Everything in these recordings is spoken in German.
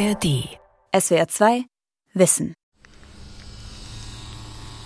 ARD. SWR 2 Wissen.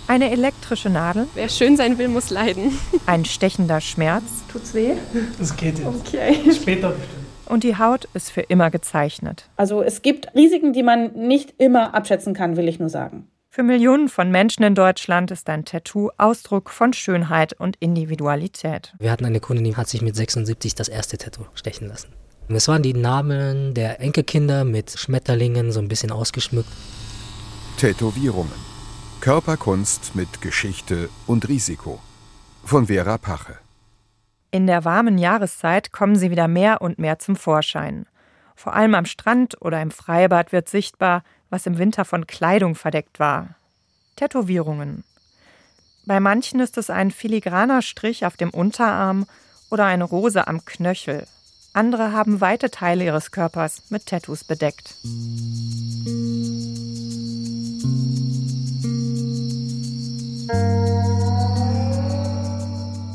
Eine elektrische Nadel. Wer schön sein will, muss leiden. Ein stechender Schmerz. Tut's weh? Das geht jetzt. Okay. Später bestimmt. Und die Haut ist für immer gezeichnet. Also es gibt Risiken, die man nicht immer abschätzen kann, will ich nur sagen. Für Millionen von Menschen in Deutschland ist ein Tattoo Ausdruck von Schönheit und Individualität. Wir hatten eine Kundin, die hat sich mit 76 das erste Tattoo stechen lassen. Und es waren die Namen der Enkelkinder mit Schmetterlingen so ein bisschen ausgeschmückt. Tätowierungen. Körperkunst mit Geschichte und Risiko. Von Vera Pache. In der warmen Jahreszeit kommen sie wieder mehr und mehr zum Vorschein. Vor allem am Strand oder im Freibad wird sichtbar, was im Winter von Kleidung verdeckt war. Tätowierungen. Bei manchen ist es ein filigraner Strich auf dem Unterarm oder eine Rose am Knöchel. Andere haben weite Teile ihres Körpers mit Tattoos bedeckt.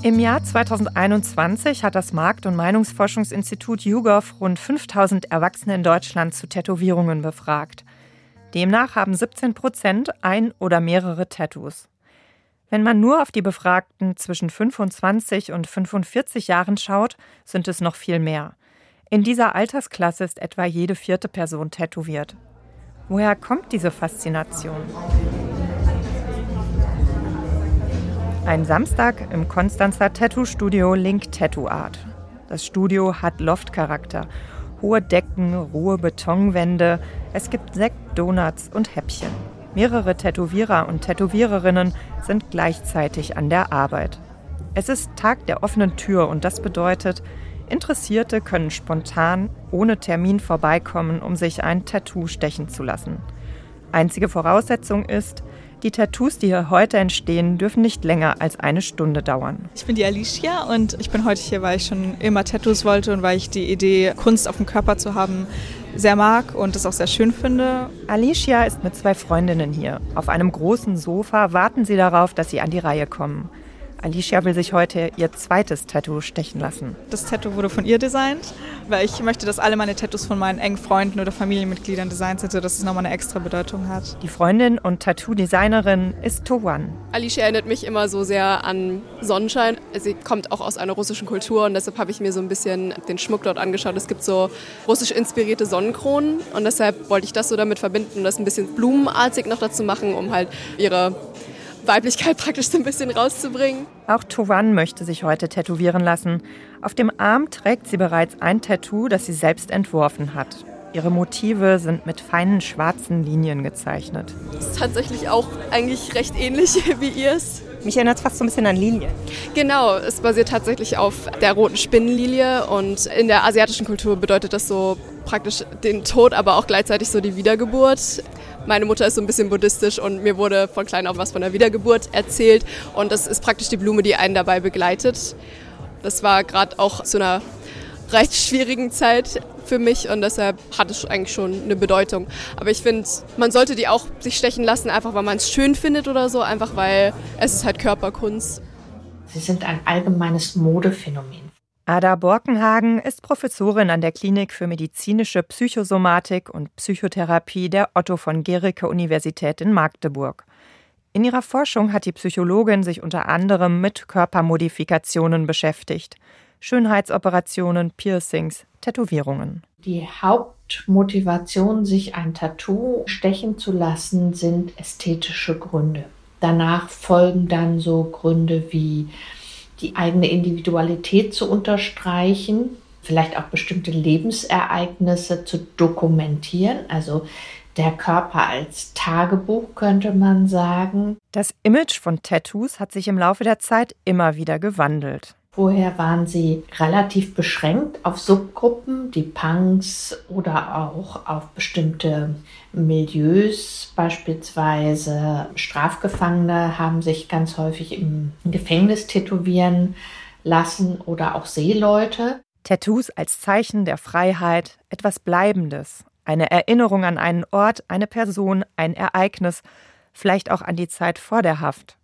Im Jahr 2021 hat das Markt- und Meinungsforschungsinstitut YouGov rund 5000 Erwachsene in Deutschland zu Tätowierungen befragt. Demnach haben 17 Prozent ein oder mehrere Tattoos. Wenn man nur auf die Befragten zwischen 25 und 45 Jahren schaut, sind es noch viel mehr. In dieser Altersklasse ist etwa jede vierte Person tätowiert. Woher kommt diese Faszination? Ein Samstag im Konstanzer Tattoo-Studio Link Tattoo Art. Das Studio hat Loftcharakter. Hohe Decken, rohe Betonwände. Es gibt Sekt, Donuts und Häppchen. Mehrere Tätowierer und Tätowiererinnen sind gleichzeitig an der Arbeit. Es ist Tag der offenen Tür und das bedeutet, Interessierte können spontan ohne Termin vorbeikommen, um sich ein Tattoo stechen zu lassen. Einzige Voraussetzung ist, die Tattoos, die hier heute entstehen, dürfen nicht länger als eine Stunde dauern. Ich bin die Alicia und ich bin heute hier, weil ich schon immer Tattoos wollte und weil ich die Idee, Kunst auf dem Körper zu haben, sehr mag und es auch sehr schön finde. Alicia ist mit zwei Freundinnen hier. Auf einem großen Sofa warten sie darauf, dass sie an die Reihe kommen. Alicia will sich heute ihr zweites Tattoo stechen lassen. Das Tattoo wurde von ihr designt, weil ich möchte, dass alle meine Tattoos von meinen engen Freunden oder Familienmitgliedern designt sind, sodass es nochmal eine extra Bedeutung hat. Die Freundin und Tattoo-Designerin ist Towan. Alicia erinnert mich immer so sehr an Sonnenschein. Sie kommt auch aus einer russischen Kultur und deshalb habe ich mir so ein bisschen den Schmuck dort angeschaut. Es gibt so russisch inspirierte Sonnenkronen und deshalb wollte ich das so damit verbinden und das ein bisschen blumenartig noch dazu machen, um halt ihre Weiblichkeit praktisch so ein bisschen rauszubringen. Auch Towan möchte sich heute tätowieren lassen. Auf dem Arm trägt sie bereits ein Tattoo, das sie selbst entworfen hat. Ihre Motive sind mit feinen schwarzen Linien gezeichnet. Das ist tatsächlich auch eigentlich recht ähnlich wie ihrs. Mich erinnert es fast so ein bisschen an Lilien. Genau, es basiert tatsächlich auf der roten Spinnenlilie und in der asiatischen Kultur bedeutet das so praktisch den Tod, aber auch gleichzeitig so die Wiedergeburt. Meine Mutter ist so ein bisschen buddhistisch und mir wurde von klein auf was von der Wiedergeburt erzählt und das ist praktisch die Blume, die einen dabei begleitet. Das war gerade auch zu einer recht schwierigen Zeit für mich und deshalb hat es eigentlich schon eine Bedeutung. Aber ich finde, man sollte die auch sich stechen lassen, einfach weil man es schön findet oder so, einfach weil es ist halt Körperkunst. Sie sind ein allgemeines Modephänomen. Ada Borkenhagen ist Professorin an der Klinik für medizinische Psychosomatik und Psychotherapie der Otto von Gericke Universität in Magdeburg. In ihrer Forschung hat die Psychologin sich unter anderem mit Körpermodifikationen beschäftigt. Schönheitsoperationen, Piercings, Tätowierungen. Die Hauptmotivation, sich ein Tattoo stechen zu lassen, sind ästhetische Gründe. Danach folgen dann so Gründe wie die eigene Individualität zu unterstreichen, vielleicht auch bestimmte Lebensereignisse zu dokumentieren, also der Körper als Tagebuch könnte man sagen. Das Image von Tattoos hat sich im Laufe der Zeit immer wieder gewandelt. Vorher waren sie relativ beschränkt auf Subgruppen, die Punks oder auch auf bestimmte Milieus. Beispielsweise Strafgefangene haben sich ganz häufig im Gefängnis tätowieren lassen oder auch Seeleute. Tattoos als Zeichen der Freiheit, etwas Bleibendes, eine Erinnerung an einen Ort, eine Person, ein Ereignis, vielleicht auch an die Zeit vor der Haft.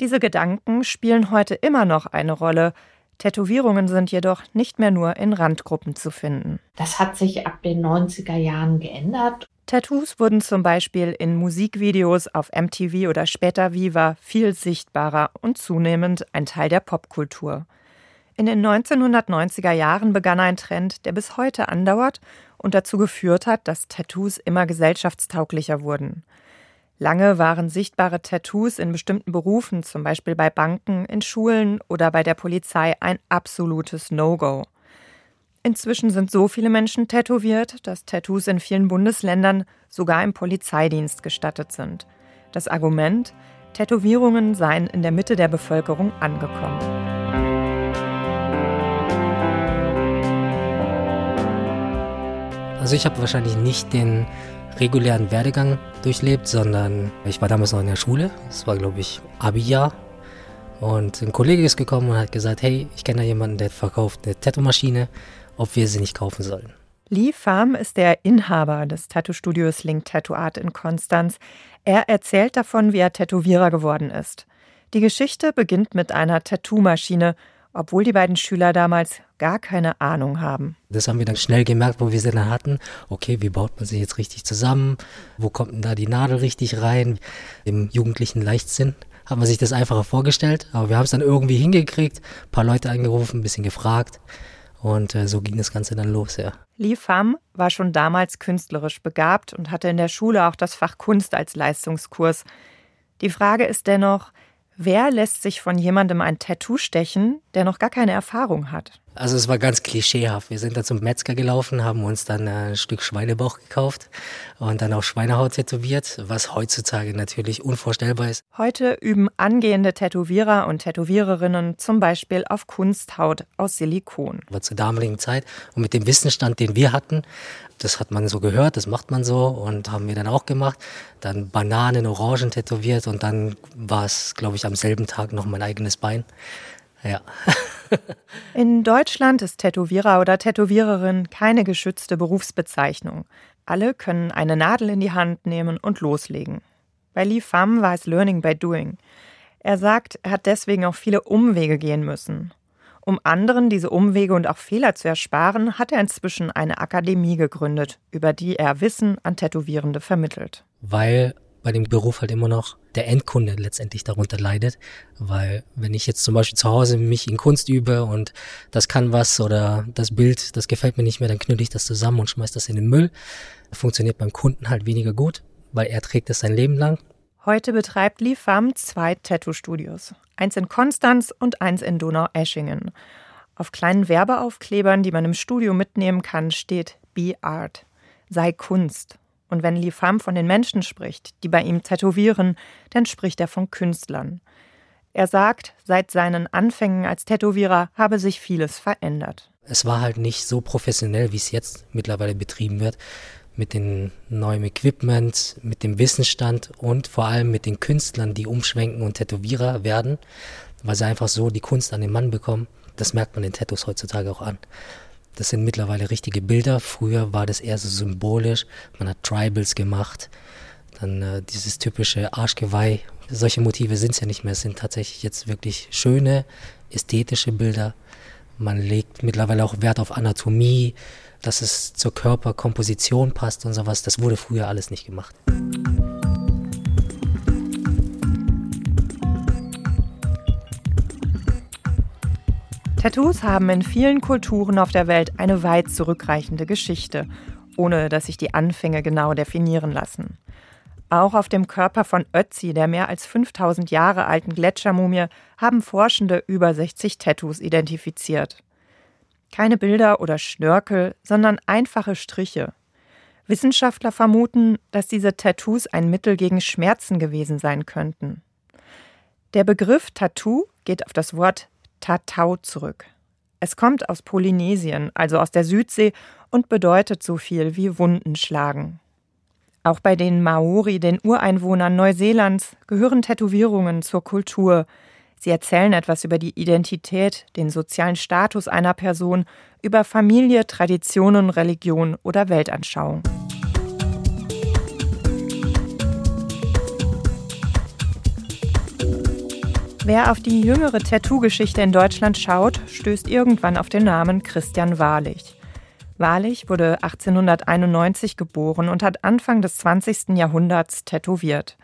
Diese Gedanken spielen heute immer noch eine Rolle, Tätowierungen sind jedoch nicht mehr nur in Randgruppen zu finden. Das hat sich ab den 90er Jahren geändert. Tattoos wurden zum Beispiel in Musikvideos auf MTV oder später Viva viel sichtbarer und zunehmend ein Teil der Popkultur. In den 1990er Jahren begann ein Trend, der bis heute andauert und dazu geführt hat, dass Tattoos immer gesellschaftstauglicher wurden. Lange waren sichtbare Tattoos in bestimmten Berufen, zum Beispiel bei Banken, in Schulen oder bei der Polizei, ein absolutes No-Go. Inzwischen sind so viele Menschen tätowiert, dass Tattoos in vielen Bundesländern sogar im Polizeidienst gestattet sind. Das Argument, Tätowierungen seien in der Mitte der Bevölkerung angekommen. Also ich habe wahrscheinlich nicht den regulären Werdegang durchlebt, sondern ich war damals noch in der Schule. Das war, glaube ich, Abi-Jahr. Und ein Kollege ist gekommen und hat gesagt, hey, ich kenne da jemanden, der verkauft eine Tattoo-Maschine, ob wir sie nicht kaufen sollen. Lee Pham ist der Inhaber des Tattoo-Studios Link Tattoo Art in Konstanz. Er erzählt davon, wie er Tätowierer geworden ist. Die Geschichte beginnt mit einer Tattoo-Maschine obwohl die beiden Schüler damals gar keine Ahnung haben. Das haben wir dann schnell gemerkt, wo wir sie dann hatten. Okay, wie baut man sie jetzt richtig zusammen? Wo kommt denn da die Nadel richtig rein? Im jugendlichen Leichtsinn hat man sich das einfacher vorgestellt, aber wir haben es dann irgendwie hingekriegt, ein paar Leute angerufen, ein bisschen gefragt und äh, so ging das Ganze dann los, ja. Li Pham war schon damals künstlerisch begabt und hatte in der Schule auch das Fach Kunst als Leistungskurs. Die Frage ist dennoch, Wer lässt sich von jemandem ein Tattoo stechen, der noch gar keine Erfahrung hat? Also es war ganz klischeehaft. Wir sind da zum Metzger gelaufen, haben uns dann ein Stück Schweinebauch gekauft und dann auch Schweinehaut tätowiert, was heutzutage natürlich unvorstellbar ist. Heute üben angehende Tätowierer und Tätowiererinnen zum Beispiel auf Kunsthaut aus Silikon. Aber zur damaligen Zeit und mit dem Wissensstand, den wir hatten, das hat man so gehört, das macht man so und haben wir dann auch gemacht. Dann Bananen, Orangen tätowiert und dann war es, glaube ich, am selben Tag noch mein eigenes Bein. Ja. In Deutschland ist Tätowierer oder Tätowiererin keine geschützte Berufsbezeichnung. Alle können eine Nadel in die Hand nehmen und loslegen. Bei Lee Pham war es Learning by Doing. Er sagt, er hat deswegen auch viele Umwege gehen müssen. Um anderen diese Umwege und auch Fehler zu ersparen, hat er inzwischen eine Akademie gegründet, über die er Wissen an Tätowierende vermittelt. Weil bei dem Beruf halt immer noch der Endkunde letztendlich darunter leidet. Weil wenn ich jetzt zum Beispiel zu Hause mich in Kunst übe und das kann was oder das Bild, das gefällt mir nicht mehr, dann knülle ich das zusammen und schmeiß das in den Müll. funktioniert beim Kunden halt weniger gut, weil er trägt es sein Leben lang. Heute betreibt Lee Pham zwei Tattoo-Studios. Eins in Konstanz und eins in Donau-Eschingen. Auf kleinen Werbeaufklebern, die man im Studio mitnehmen kann, steht Be Art. Sei Kunst. Und wenn Li Pham von den Menschen spricht, die bei ihm tätowieren, dann spricht er von Künstlern. Er sagt, seit seinen Anfängen als Tätowierer habe sich vieles verändert. Es war halt nicht so professionell, wie es jetzt mittlerweile betrieben wird, mit dem neuen Equipment, mit dem Wissensstand und vor allem mit den Künstlern, die umschwenken und Tätowierer werden, weil sie einfach so die Kunst an den Mann bekommen. Das merkt man den Tattoos heutzutage auch an. Das sind mittlerweile richtige Bilder. Früher war das eher so symbolisch. Man hat Tribals gemacht. Dann äh, dieses typische Arschgeweih. Solche Motive sind es ja nicht mehr. Es sind tatsächlich jetzt wirklich schöne, ästhetische Bilder. Man legt mittlerweile auch Wert auf Anatomie, dass es zur Körperkomposition passt und sowas. Das wurde früher alles nicht gemacht. Tattoos haben in vielen Kulturen auf der Welt eine weit zurückreichende Geschichte, ohne dass sich die Anfänge genau definieren lassen. Auch auf dem Körper von Ötzi, der mehr als 5000 Jahre alten Gletschermumie, haben Forschende über 60 Tattoos identifiziert. Keine Bilder oder Schnörkel, sondern einfache Striche. Wissenschaftler vermuten, dass diese Tattoos ein Mittel gegen Schmerzen gewesen sein könnten. Der Begriff Tattoo geht auf das Wort Tatau zurück. Es kommt aus Polynesien, also aus der Südsee, und bedeutet so viel wie Wunden schlagen. Auch bei den Maori, den Ureinwohnern Neuseelands, gehören Tätowierungen zur Kultur. Sie erzählen etwas über die Identität, den sozialen Status einer Person, über Familie, Traditionen, Religion oder Weltanschauung. Wer auf die jüngere Tattoo-Geschichte in Deutschland schaut, stößt irgendwann auf den Namen Christian Wahrlich. Wahrlich wurde 1891 geboren und hat Anfang des 20. Jahrhunderts tätowiert.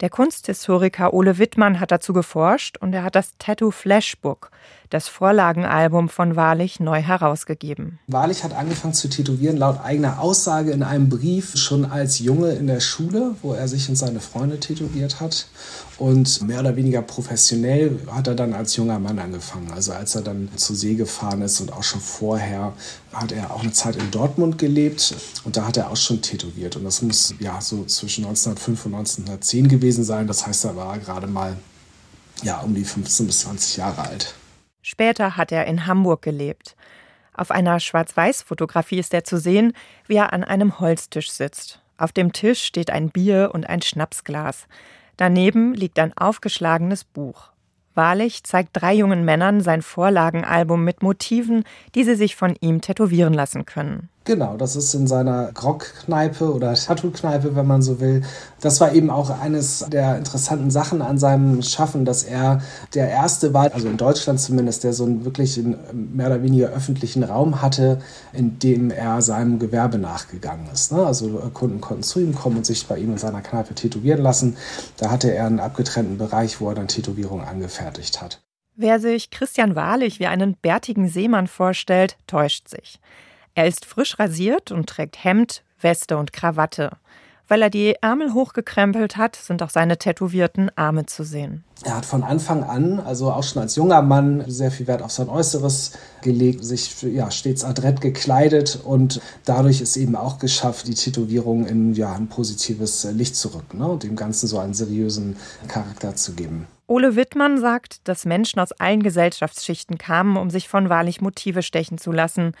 Der Kunsthistoriker Ole Wittmann hat dazu geforscht und er hat das Tattoo Flashbook, das Vorlagenalbum von Wahrlich, neu herausgegeben. Wahrlich hat angefangen zu tätowieren, laut eigener Aussage in einem Brief schon als Junge in der Schule, wo er sich und seine Freunde tätowiert hat. Und mehr oder weniger professionell hat er dann als junger Mann angefangen. Also als er dann zur See gefahren ist und auch schon vorher hat er auch eine Zeit in Dortmund gelebt und da hat er auch schon tätowiert. Und das muss ja so zwischen 1905 und 1910 gewesen sein. Das heißt, er war gerade mal ja um die 15 bis 20 Jahre alt. Später hat er in Hamburg gelebt. Auf einer Schwarz-Weiß-Fotografie ist er zu sehen, wie er an einem Holztisch sitzt. Auf dem Tisch steht ein Bier und ein Schnapsglas. Daneben liegt ein aufgeschlagenes Buch. Wahrlich zeigt drei jungen Männern sein Vorlagenalbum mit Motiven, die sie sich von ihm tätowieren lassen können. Genau, das ist in seiner Grog-Kneipe oder Tattoo-Kneipe, wenn man so will. Das war eben auch eines der interessanten Sachen an seinem Schaffen, dass er der Erste war, also in Deutschland zumindest, der so einen wirklich einen mehr oder weniger öffentlichen Raum hatte, in dem er seinem Gewerbe nachgegangen ist. Ne? Also Kunden konnten zu ihm kommen und sich bei ihm in seiner Kneipe tätowieren lassen. Da hatte er einen abgetrennten Bereich, wo er dann Tätowierungen angefertigt hat. Wer sich Christian Wahrlich wie einen bärtigen Seemann vorstellt, täuscht sich. Er ist frisch rasiert und trägt Hemd, Weste und Krawatte. Weil er die Ärmel hochgekrempelt hat, sind auch seine tätowierten Arme zu sehen. Er hat von Anfang an, also auch schon als junger Mann, sehr viel Wert auf sein Äußeres gelegt, sich ja, stets adrett gekleidet und dadurch ist eben auch geschafft, die Tätowierung in ja, ein positives Licht zu rücken ne, und dem Ganzen so einen seriösen Charakter zu geben. Ole Wittmann sagt, dass Menschen aus allen Gesellschaftsschichten kamen, um sich von wahrlich Motive stechen zu lassen.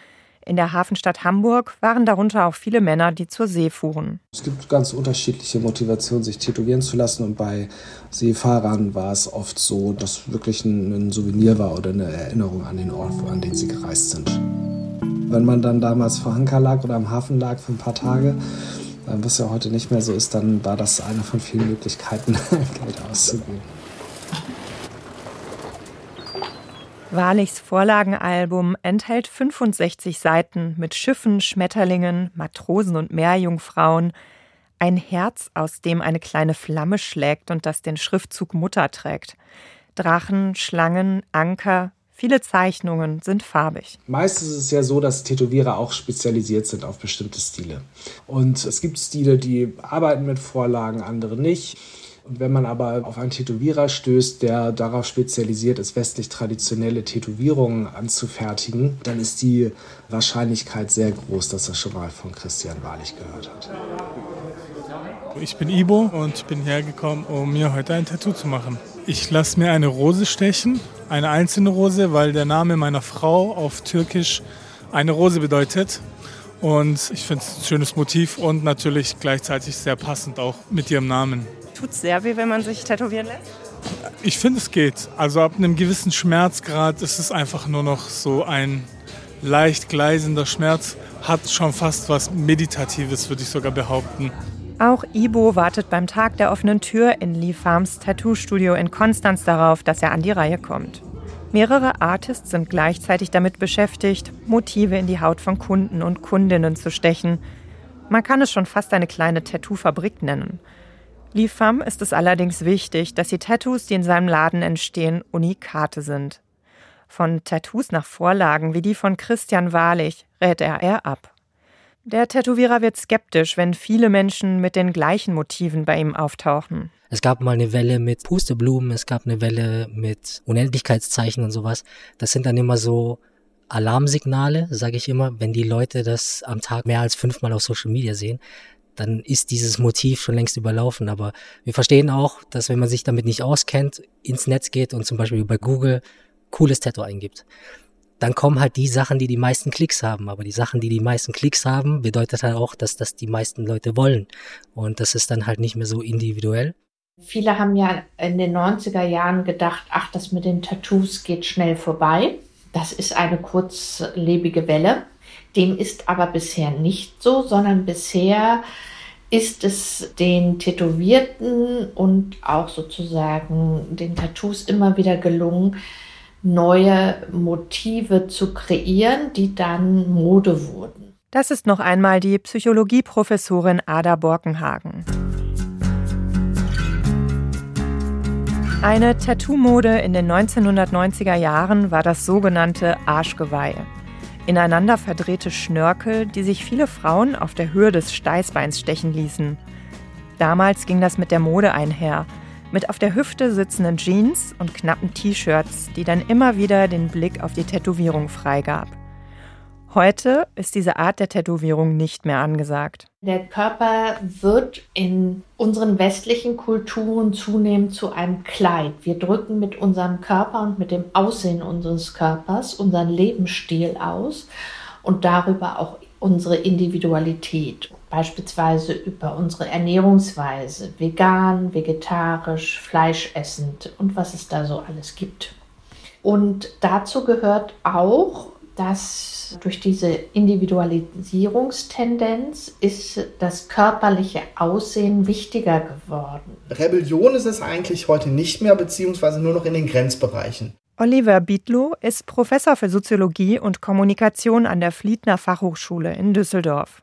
In der Hafenstadt Hamburg waren darunter auch viele Männer, die zur See fuhren. Es gibt ganz unterschiedliche Motivationen, sich tätowieren zu lassen. Und bei Seefahrern war es oft so, dass wirklich ein, Souvenir war oder eine Erinnerung an den Ort, an den sie gereist sind. Wenn man dann damals vor Anker lag oder am Hafen lag für ein paar Tage, was ja heute nicht mehr so ist, dann war das eine von vielen Möglichkeiten, Geld auszugeben. Wahrlichs Vorlagenalbum enthält 65 Seiten mit Schiffen, Schmetterlingen, Matrosen und Meerjungfrauen, ein Herz, aus dem eine kleine Flamme schlägt und das den Schriftzug Mutter trägt. Drachen, Schlangen, Anker, viele Zeichnungen sind farbig. Meist ist es ja so, dass Tätowierer auch spezialisiert sind auf bestimmte Stile. Und es gibt Stile, die arbeiten mit Vorlagen, andere nicht. Wenn man aber auf einen Tätowierer stößt, der darauf spezialisiert ist, westlich traditionelle Tätowierungen anzufertigen, dann ist die Wahrscheinlichkeit sehr groß, dass er schon mal von Christian Wahrlich gehört hat. Ich bin Ibo und bin hergekommen, um mir heute ein Tattoo zu machen. Ich lasse mir eine Rose stechen, eine einzelne Rose, weil der Name meiner Frau auf Türkisch eine Rose bedeutet. Und ich finde es ein schönes Motiv und natürlich gleichzeitig sehr passend auch mit ihrem Namen. Tut es sehr weh, wenn man sich tätowieren lässt? Ich finde, es geht. Also ab einem gewissen Schmerzgrad ist es einfach nur noch so ein leicht gleisender Schmerz. Hat schon fast was Meditatives, würde ich sogar behaupten. Auch Ibo wartet beim Tag der offenen Tür in Lee Farms Tattoo-Studio in Konstanz darauf, dass er an die Reihe kommt. Mehrere Artists sind gleichzeitig damit beschäftigt, Motive in die Haut von Kunden und Kundinnen zu stechen. Man kann es schon fast eine kleine Tattoo-Fabrik nennen. Lee Pham ist es allerdings wichtig, dass die Tattoos, die in seinem Laden entstehen, Unikate sind. Von Tattoos nach Vorlagen wie die von Christian Wahrlich rät er er ab. Der Tätowierer wird skeptisch, wenn viele Menschen mit den gleichen Motiven bei ihm auftauchen. Es gab mal eine Welle mit Pusteblumen, es gab eine Welle mit Unendlichkeitszeichen und sowas. Das sind dann immer so Alarmsignale, sage ich immer, wenn die Leute das am Tag mehr als fünfmal auf Social Media sehen, dann ist dieses Motiv schon längst überlaufen. Aber wir verstehen auch, dass wenn man sich damit nicht auskennt, ins Netz geht und zum Beispiel bei Google cooles Tattoo eingibt, dann kommen halt die Sachen, die die meisten Klicks haben. Aber die Sachen, die die meisten Klicks haben, bedeutet halt auch, dass das die meisten Leute wollen. Und das ist dann halt nicht mehr so individuell. Viele haben ja in den 90er Jahren gedacht, ach, das mit den Tattoos geht schnell vorbei. Das ist eine kurzlebige Welle. Dem ist aber bisher nicht so, sondern bisher ist es den Tätowierten und auch sozusagen den Tattoos immer wieder gelungen, neue Motive zu kreieren, die dann Mode wurden. Das ist noch einmal die Psychologieprofessorin Ada Borkenhagen. Eine Tattoo-Mode in den 1990er Jahren war das sogenannte Arschgeweih. Ineinander verdrehte Schnörkel, die sich viele Frauen auf der Höhe des Steißbeins stechen ließen. Damals ging das mit der Mode einher, mit auf der Hüfte sitzenden Jeans und knappen T-Shirts, die dann immer wieder den Blick auf die Tätowierung freigab. Heute ist diese Art der Tätowierung nicht mehr angesagt. Der Körper wird in unseren westlichen Kulturen zunehmend zu einem Kleid. Wir drücken mit unserem Körper und mit dem Aussehen unseres Körpers unseren Lebensstil aus und darüber auch unsere Individualität. Beispielsweise über unsere Ernährungsweise, vegan, vegetarisch, fleischessend und was es da so alles gibt. Und dazu gehört auch dass durch diese Individualisierungstendenz ist das körperliche Aussehen wichtiger geworden. Rebellion ist es eigentlich heute nicht mehr, beziehungsweise nur noch in den Grenzbereichen. Oliver Bietlow ist Professor für Soziologie und Kommunikation an der Fliedner Fachhochschule in Düsseldorf.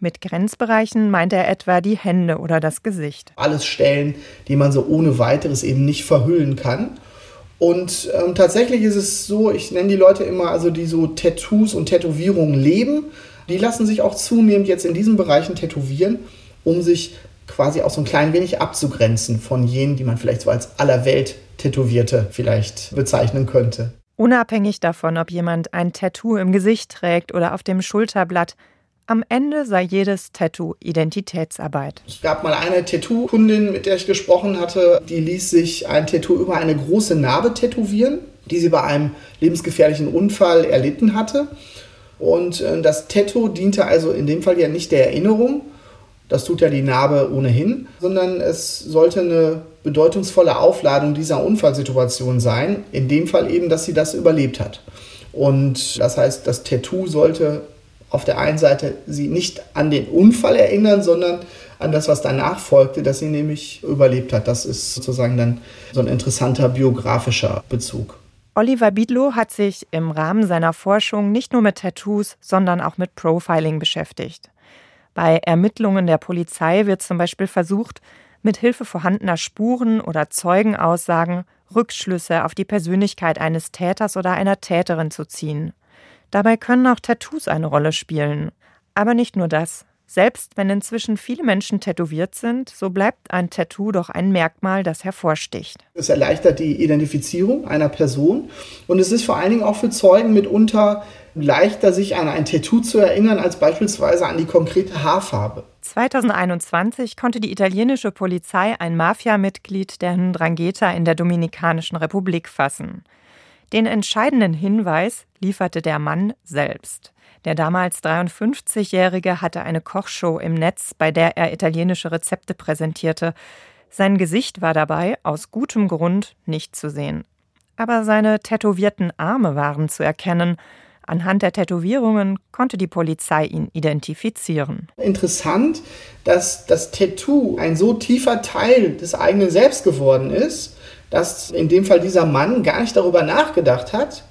Mit Grenzbereichen meint er etwa die Hände oder das Gesicht. Alles Stellen, die man so ohne weiteres eben nicht verhüllen kann. Und ähm, tatsächlich ist es so, ich nenne die Leute immer, also die so Tattoos und Tätowierungen leben, die lassen sich auch zunehmend jetzt in diesen Bereichen tätowieren, um sich quasi auch so ein klein wenig abzugrenzen von jenen, die man vielleicht so als allerwelt Tätowierte vielleicht bezeichnen könnte. Unabhängig davon, ob jemand ein Tattoo im Gesicht trägt oder auf dem Schulterblatt, am Ende sei jedes Tattoo Identitätsarbeit. Es gab mal eine Tattoo-Kundin, mit der ich gesprochen hatte, die ließ sich ein Tattoo über eine große Narbe tätowieren, die sie bei einem lebensgefährlichen Unfall erlitten hatte. Und äh, das Tattoo diente also in dem Fall ja nicht der Erinnerung, das tut ja die Narbe ohnehin, sondern es sollte eine bedeutungsvolle Aufladung dieser Unfallsituation sein. In dem Fall eben, dass sie das überlebt hat. Und das heißt, das Tattoo sollte auf der einen Seite sie nicht an den Unfall erinnern, sondern an das, was danach folgte, dass sie nämlich überlebt hat. Das ist sozusagen dann so ein interessanter biografischer Bezug. Oliver Biedlow hat sich im Rahmen seiner Forschung nicht nur mit Tattoos, sondern auch mit Profiling beschäftigt. Bei Ermittlungen der Polizei wird zum Beispiel versucht, mit Hilfe vorhandener Spuren oder Zeugenaussagen Rückschlüsse auf die Persönlichkeit eines Täters oder einer Täterin zu ziehen. Dabei können auch Tattoos eine Rolle spielen. Aber nicht nur das. Selbst wenn inzwischen viele Menschen tätowiert sind, so bleibt ein Tattoo doch ein Merkmal, das hervorsticht. Es erleichtert die Identifizierung einer Person und es ist vor allen Dingen auch für Zeugen mitunter leichter, sich an ein Tattoo zu erinnern, als beispielsweise an die konkrete Haarfarbe. 2021 konnte die italienische Polizei ein Mafiamitglied der Ndrangheta in der Dominikanischen Republik fassen. Den entscheidenden Hinweis lieferte der Mann selbst. Der damals 53-Jährige hatte eine Kochshow im Netz, bei der er italienische Rezepte präsentierte. Sein Gesicht war dabei aus gutem Grund nicht zu sehen. Aber seine tätowierten Arme waren zu erkennen. Anhand der Tätowierungen konnte die Polizei ihn identifizieren. Interessant, dass das Tattoo ein so tiefer Teil des eigenen Selbst geworden ist, dass in dem Fall dieser Mann gar nicht darüber nachgedacht hat,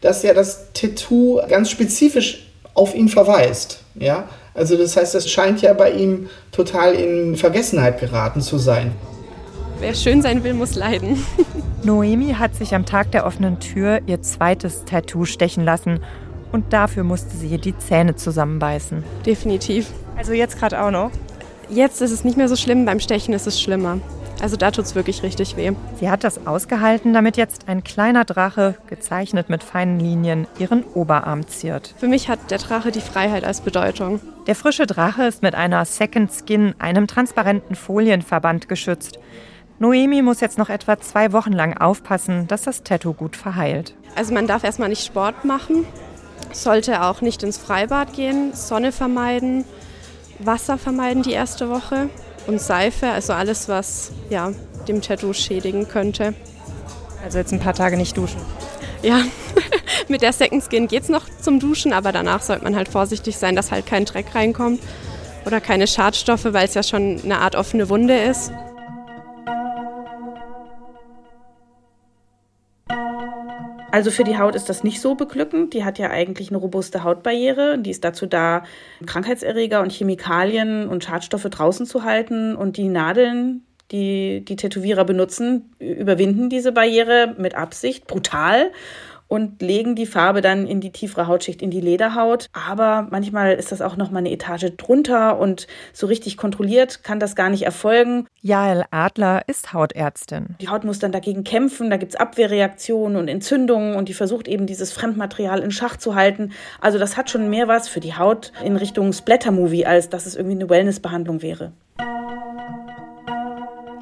dass ja das Tattoo ganz spezifisch auf ihn verweist. Ja? Also das heißt, das scheint ja bei ihm total in Vergessenheit geraten zu sein. Wer schön sein will, muss leiden. Noemi hat sich am Tag der offenen Tür ihr zweites Tattoo stechen lassen und dafür musste sie die Zähne zusammenbeißen. Definitiv. Also jetzt gerade auch noch? Jetzt ist es nicht mehr so schlimm, beim Stechen ist es schlimmer. Also da tut es wirklich richtig weh. Sie hat das ausgehalten, damit jetzt ein kleiner Drache, gezeichnet mit feinen Linien, ihren Oberarm ziert. Für mich hat der Drache die Freiheit als Bedeutung. Der frische Drache ist mit einer Second Skin, einem transparenten Folienverband geschützt. Noemi muss jetzt noch etwa zwei Wochen lang aufpassen, dass das Tattoo gut verheilt. Also man darf erstmal nicht Sport machen, sollte auch nicht ins Freibad gehen, Sonne vermeiden, Wasser vermeiden die erste Woche und Seife, also alles, was ja, dem Tattoo schädigen könnte. Also jetzt ein paar Tage nicht duschen. Ja, mit der Second Skin geht es noch zum Duschen, aber danach sollte man halt vorsichtig sein, dass halt kein Dreck reinkommt. oder keine Schadstoffe, weil es ja schon eine Art offene Wunde ist. Also für die Haut ist das nicht so beglückend. Die hat ja eigentlich eine robuste Hautbarriere. Die ist dazu da, Krankheitserreger und Chemikalien und Schadstoffe draußen zu halten. Und die Nadeln, die die Tätowierer benutzen, überwinden diese Barriere mit Absicht, brutal und legen die Farbe dann in die tiefere Hautschicht, in die Lederhaut. Aber manchmal ist das auch noch mal eine Etage drunter und so richtig kontrolliert kann das gar nicht erfolgen. Jael Adler ist Hautärztin. Die Haut muss dann dagegen kämpfen, da gibt es Abwehrreaktionen und Entzündungen und die versucht eben dieses Fremdmaterial in Schach zu halten. Also das hat schon mehr was für die Haut in Richtung Splatter-Movie, als dass es irgendwie eine Wellnessbehandlung wäre.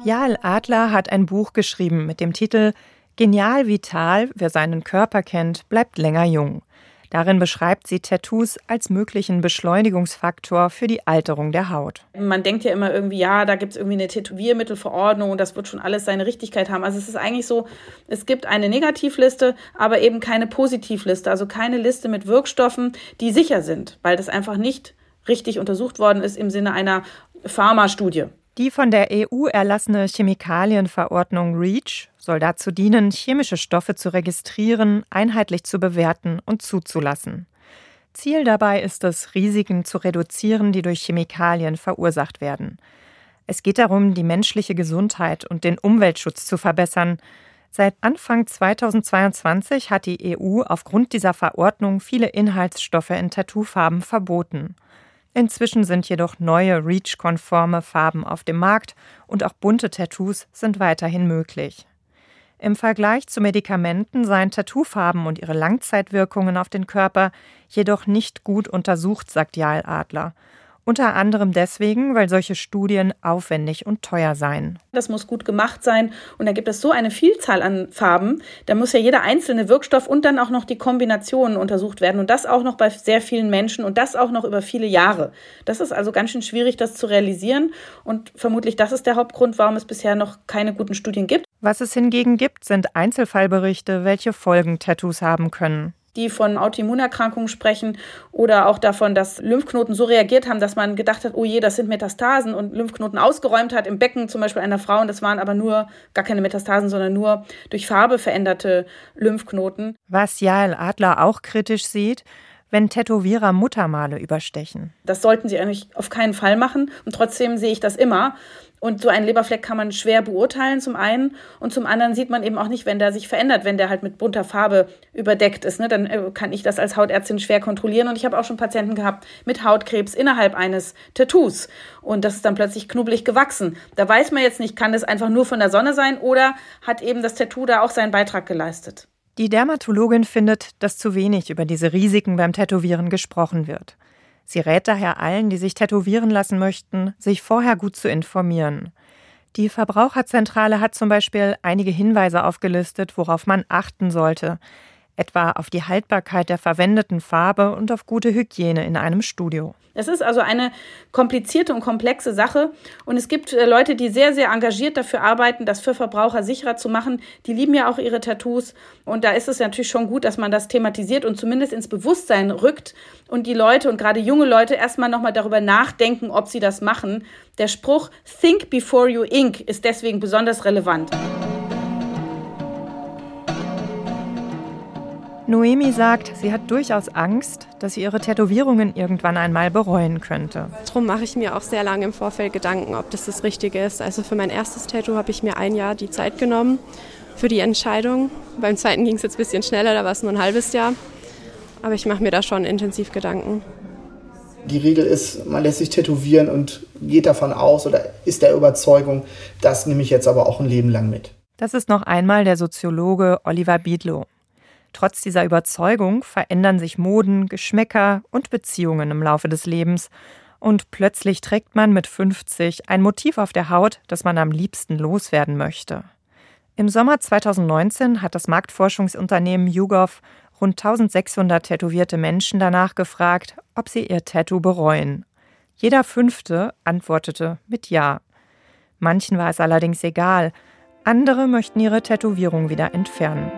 Jael Adler hat ein Buch geschrieben mit dem Titel Genial vital, wer seinen Körper kennt, bleibt länger jung. Darin beschreibt sie Tattoos als möglichen Beschleunigungsfaktor für die Alterung der Haut. Man denkt ja immer irgendwie, ja, da gibt es irgendwie eine Tätowiermittelverordnung und das wird schon alles seine Richtigkeit haben. Also es ist eigentlich so, es gibt eine Negativliste, aber eben keine Positivliste, also keine Liste mit Wirkstoffen, die sicher sind, weil das einfach nicht richtig untersucht worden ist im Sinne einer Pharmastudie. Die von der EU erlassene Chemikalienverordnung REACH soll dazu dienen, chemische Stoffe zu registrieren, einheitlich zu bewerten und zuzulassen. Ziel dabei ist es, Risiken zu reduzieren, die durch Chemikalien verursacht werden. Es geht darum, die menschliche Gesundheit und den Umweltschutz zu verbessern. Seit Anfang 2022 hat die EU aufgrund dieser Verordnung viele Inhaltsstoffe in Tattoofarben verboten. Inzwischen sind jedoch neue REACH-konforme Farben auf dem Markt und auch bunte Tattoos sind weiterhin möglich. Im Vergleich zu Medikamenten seien Tattoofarben und ihre Langzeitwirkungen auf den Körper jedoch nicht gut untersucht, sagt Jael Adler. Unter anderem deswegen, weil solche Studien aufwendig und teuer seien. Das muss gut gemacht sein. Und da gibt es so eine Vielzahl an Farben. Da muss ja jeder einzelne Wirkstoff und dann auch noch die Kombinationen untersucht werden. Und das auch noch bei sehr vielen Menschen und das auch noch über viele Jahre. Das ist also ganz schön schwierig, das zu realisieren. Und vermutlich das ist der Hauptgrund, warum es bisher noch keine guten Studien gibt. Was es hingegen gibt, sind Einzelfallberichte, welche Folgen Tattoos haben können die von Autoimmunerkrankungen sprechen oder auch davon, dass Lymphknoten so reagiert haben, dass man gedacht hat, oh je, das sind Metastasen und Lymphknoten ausgeräumt hat im Becken zum Beispiel einer Frau und das waren aber nur gar keine Metastasen, sondern nur durch Farbe veränderte Lymphknoten. Was Jael Adler auch kritisch sieht, wenn Tätowierer Muttermale überstechen. Das sollten sie eigentlich auf keinen Fall machen und trotzdem sehe ich das immer. Und so einen Leberfleck kann man schwer beurteilen, zum einen. Und zum anderen sieht man eben auch nicht, wenn der sich verändert, wenn der halt mit bunter Farbe überdeckt ist. Ne? Dann äh, kann ich das als Hautärztin schwer kontrollieren. Und ich habe auch schon Patienten gehabt mit Hautkrebs innerhalb eines Tattoos. Und das ist dann plötzlich knubbelig gewachsen. Da weiß man jetzt nicht, kann das einfach nur von der Sonne sein oder hat eben das Tattoo da auch seinen Beitrag geleistet. Die Dermatologin findet, dass zu wenig über diese Risiken beim Tätowieren gesprochen wird. Sie rät daher allen, die sich tätowieren lassen möchten, sich vorher gut zu informieren. Die Verbraucherzentrale hat zum Beispiel einige Hinweise aufgelistet, worauf man achten sollte, etwa auf die Haltbarkeit der verwendeten Farbe und auf gute Hygiene in einem Studio. Es ist also eine komplizierte und komplexe Sache und es gibt äh, Leute, die sehr, sehr engagiert dafür arbeiten, das für Verbraucher sicherer zu machen. Die lieben ja auch ihre Tattoos und da ist es natürlich schon gut, dass man das thematisiert und zumindest ins Bewusstsein rückt und die Leute und gerade junge Leute erstmal nochmal darüber nachdenken, ob sie das machen. Der Spruch Think before you ink ist deswegen besonders relevant. Noemi sagt, sie hat durchaus Angst, dass sie ihre Tätowierungen irgendwann einmal bereuen könnte. Darum mache ich mir auch sehr lange im Vorfeld Gedanken, ob das das Richtige ist. Also für mein erstes Tattoo habe ich mir ein Jahr die Zeit genommen für die Entscheidung. Beim zweiten ging es jetzt ein bisschen schneller, da war es nur ein halbes Jahr. Aber ich mache mir da schon intensiv Gedanken. Die Regel ist, man lässt sich tätowieren und geht davon aus oder ist der Überzeugung, das nehme ich jetzt aber auch ein Leben lang mit. Das ist noch einmal der Soziologe Oliver Biedlow. Trotz dieser Überzeugung verändern sich Moden, Geschmäcker und Beziehungen im Laufe des Lebens. Und plötzlich trägt man mit 50 ein Motiv auf der Haut, das man am liebsten loswerden möchte. Im Sommer 2019 hat das Marktforschungsunternehmen YouGov rund 1600 tätowierte Menschen danach gefragt, ob sie ihr Tattoo bereuen. Jeder fünfte antwortete mit Ja. Manchen war es allerdings egal, andere möchten ihre Tätowierung wieder entfernen.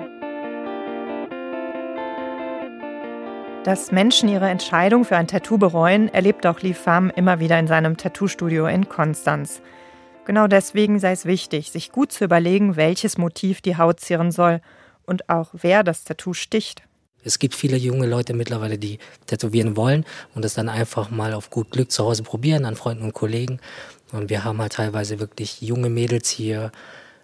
Dass Menschen ihre Entscheidung für ein Tattoo bereuen, erlebt auch Lee Pham immer wieder in seinem Tattoo-Studio in Konstanz. Genau deswegen sei es wichtig, sich gut zu überlegen, welches Motiv die Haut zieren soll und auch wer das Tattoo sticht. Es gibt viele junge Leute mittlerweile, die tätowieren wollen und das dann einfach mal auf gut Glück zu Hause probieren an Freunden und Kollegen. Und wir haben halt teilweise wirklich junge Mädels hier,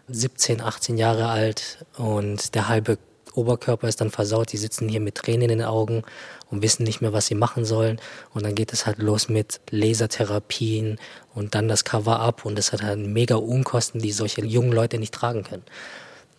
17, 18 Jahre alt und der halbe Oberkörper ist dann versaut. Die sitzen hier mit Tränen in den Augen und wissen nicht mehr, was sie machen sollen. Und dann geht es halt los mit Lasertherapien und dann das Cover-up und das hat halt mega Unkosten, die solche jungen Leute nicht tragen können.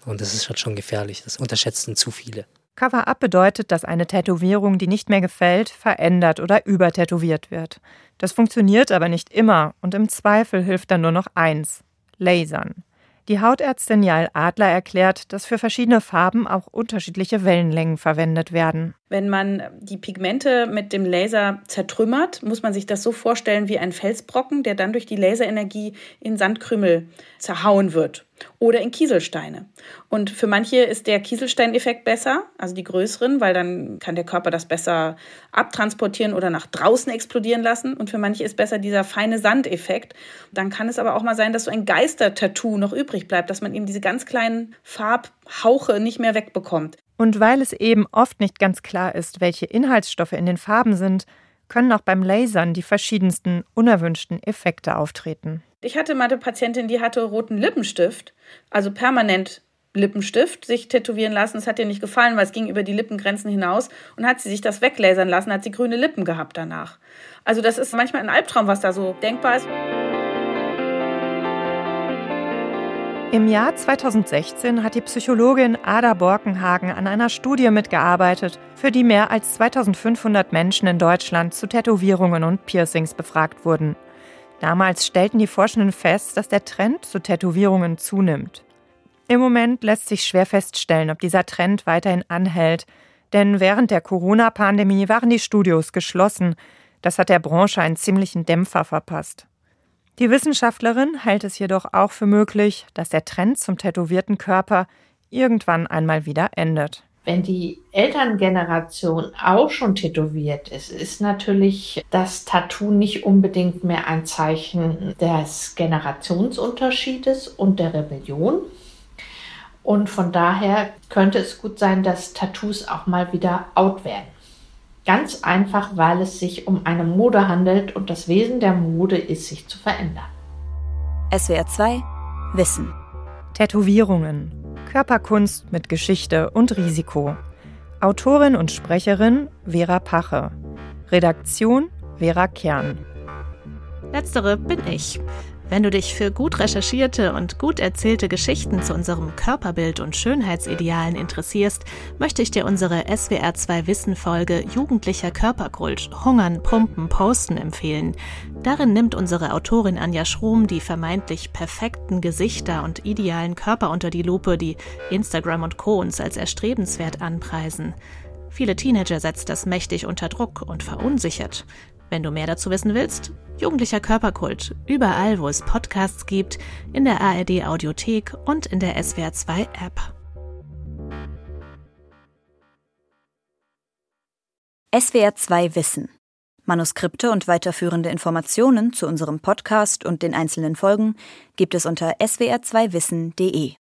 Und das ist halt schon gefährlich. Das unterschätzen zu viele. Cover-up bedeutet, dass eine Tätowierung, die nicht mehr gefällt, verändert oder übertätowiert wird. Das funktioniert aber nicht immer und im Zweifel hilft dann nur noch eins: Lasern. Die Hautärztin Jael Adler erklärt, dass für verschiedene Farben auch unterschiedliche Wellenlängen verwendet werden. Wenn man die Pigmente mit dem Laser zertrümmert, muss man sich das so vorstellen wie ein Felsbrocken, der dann durch die Laserenergie in Sandkrümel zerhauen wird oder in Kieselsteine. Und für manche ist der Kieselsteineffekt besser, also die größeren, weil dann kann der Körper das besser abtransportieren oder nach draußen explodieren lassen. Und für manche ist besser dieser feine Sandeffekt. Dann kann es aber auch mal sein, dass so ein Geister-Tattoo noch übrig bleibt, dass man eben diese ganz kleinen Farbhauche nicht mehr wegbekommt. Und weil es eben oft nicht ganz klar ist, welche Inhaltsstoffe in den Farben sind, können auch beim Lasern die verschiedensten unerwünschten Effekte auftreten. Ich hatte mal eine Patientin, die hatte roten Lippenstift, also permanent Lippenstift, sich tätowieren lassen. Das hat ihr nicht gefallen, weil es ging über die Lippengrenzen hinaus. Und hat sie sich das weglasern lassen, hat sie grüne Lippen gehabt danach. Also das ist manchmal ein Albtraum, was da so denkbar ist. Im Jahr 2016 hat die Psychologin Ada Borkenhagen an einer Studie mitgearbeitet, für die mehr als 2500 Menschen in Deutschland zu Tätowierungen und Piercings befragt wurden. Damals stellten die Forschenden fest, dass der Trend zu Tätowierungen zunimmt. Im Moment lässt sich schwer feststellen, ob dieser Trend weiterhin anhält, denn während der Corona-Pandemie waren die Studios geschlossen. Das hat der Branche einen ziemlichen Dämpfer verpasst. Die Wissenschaftlerin hält es jedoch auch für möglich, dass der Trend zum tätowierten Körper irgendwann einmal wieder endet. Wenn die Elterngeneration auch schon tätowiert ist, ist natürlich das Tattoo nicht unbedingt mehr ein Zeichen des Generationsunterschiedes und der Rebellion. Und von daher könnte es gut sein, dass Tattoos auch mal wieder out werden. Ganz einfach, weil es sich um eine Mode handelt und das Wesen der Mode ist, sich zu verändern. SWR 2 Wissen. Tätowierungen. Körperkunst mit Geschichte und Risiko. Autorin und Sprecherin Vera Pache. Redaktion Vera Kern. Letztere bin ich. Wenn du dich für gut recherchierte und gut erzählte Geschichten zu unserem Körperbild und Schönheitsidealen interessierst, möchte ich dir unsere SWR2 Wissen Folge Jugendlicher Körperkult Hungern, Pumpen, Posten empfehlen. Darin nimmt unsere Autorin Anja Schrom die vermeintlich perfekten Gesichter und idealen Körper unter die Lupe, die Instagram und Co. uns als erstrebenswert anpreisen. Viele Teenager setzt das mächtig unter Druck und verunsichert. Wenn du mehr dazu wissen willst, Jugendlicher Körperkult, überall, wo es Podcasts gibt, in der ARD Audiothek und in der SWR2 App. SWR2 Wissen. Manuskripte und weiterführende Informationen zu unserem Podcast und den einzelnen Folgen gibt es unter swr2wissen.de.